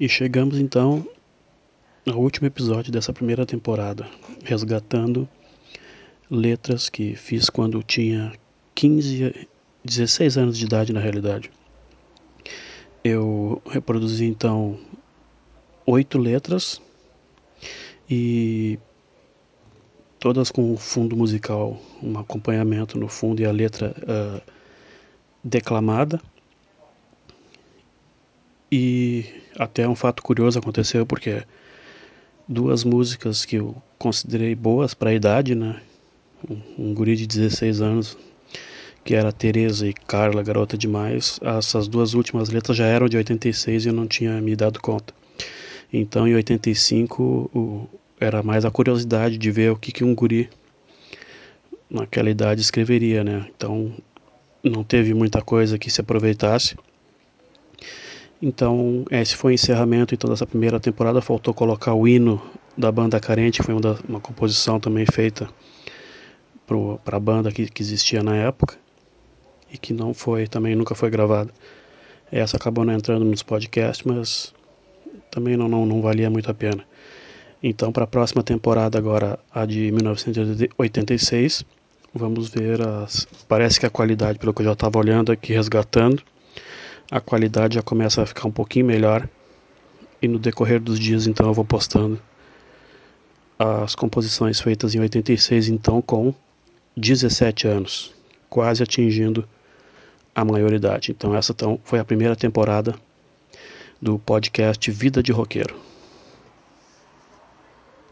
E chegamos então ao último episódio dessa primeira temporada, resgatando letras que fiz quando tinha 15, 16 anos de idade na realidade. Eu reproduzi então oito letras e todas com fundo musical, um acompanhamento no fundo e a letra uh, declamada. E até um fato curioso aconteceu porque duas músicas que eu considerei boas para a idade, né? Um, um, guri de 16 anos, que era Teresa e Carla, garota demais. Essas duas últimas letras já eram de 86 e eu não tinha me dado conta. Então, em 85, o, era mais a curiosidade de ver o que, que um guri naquela idade escreveria, né? Então, não teve muita coisa que se aproveitasse. Então, esse foi o encerramento então, dessa primeira temporada. Faltou colocar o hino da banda Carente, que foi uma, uma composição também feita para a banda que, que existia na época e que não foi, também nunca foi gravada. Essa acabou não entrando nos podcasts, mas também não, não, não valia muito a pena. Então, para a próxima temporada, agora a de 1986, vamos ver as. Parece que a qualidade, pelo que eu já estava olhando aqui, resgatando, a qualidade já começa a ficar um pouquinho melhor. E no decorrer dos dias, então, eu vou postando as composições feitas em 86, então, com 17 anos, quase atingindo a maioridade. Então, essa então, foi a primeira temporada do podcast Vida de Roqueiro.